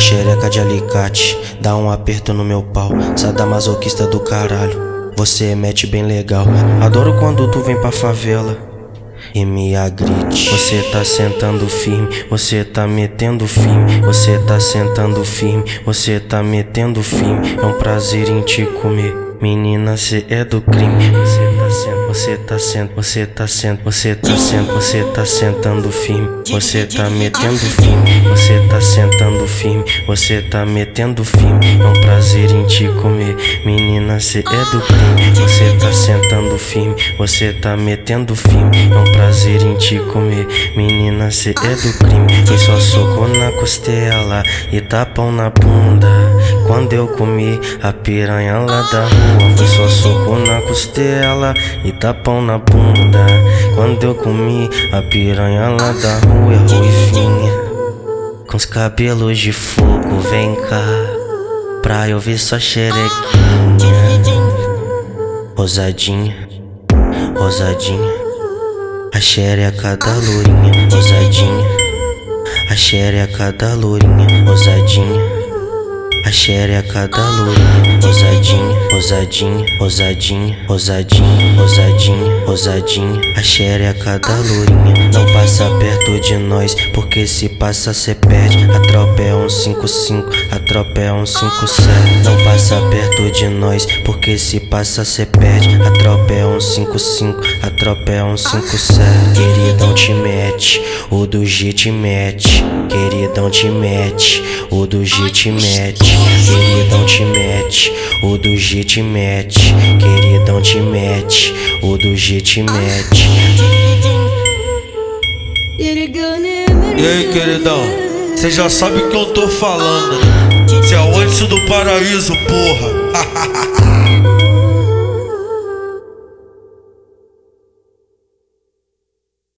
xereca de alicate, dá um aperto no meu pau. Sadamasoquista do caralho, você mete bem legal. Adoro quando tu vem pra favela e me agride. Você tá sentando firme, você tá metendo firme, você tá sentando firme, você tá metendo firme. É um prazer em te comer. Menina, cê é do crime. Sendo, você tá sendo, você tá sendo, você tá sendo, você tá sentando firme. Você tá metendo firme, você tá sentando firme, você tá metendo firme. É um prazer em te comer. Menina, cê é do crime. Você tá sentando firme, você tá metendo firme. É um prazer em te comer. Menina, cê é do crime. Foi só soco na costela e tapão na bunda. Quando eu comi a piranha lá da rua, foi só soco na costela e tapão na bunda. Quando eu comi a piranha lá da rua, é ruivinha, com os cabelos de fogo, vem cá, pra eu ver sua xerequinha, rosadinha, rosadinha, a xereca da lourinha, rosadinha, a xereca da lourinha, rosadinha. A xereca da lourinha, rosadinha, rosadinha, rosadinha, rosadinha, rosadinha, rosadinha. A xereca da lourinha não passa perto de nós, porque se passa cê perde. A tropa é um 55, a tropa é um 57. Não passa perto de nós, porque se passa cê perde. A tropa é um 55, a tropa é um 57. Queridão te mete, o do G te mete. Queridão te mete, o do G te mete. Queridão te mete, o do G te mete. Queridão te mete, o do G te mete. E aí, queridão? Cê já sabe o que eu tô falando, né? Cê é o antes do paraíso, porra.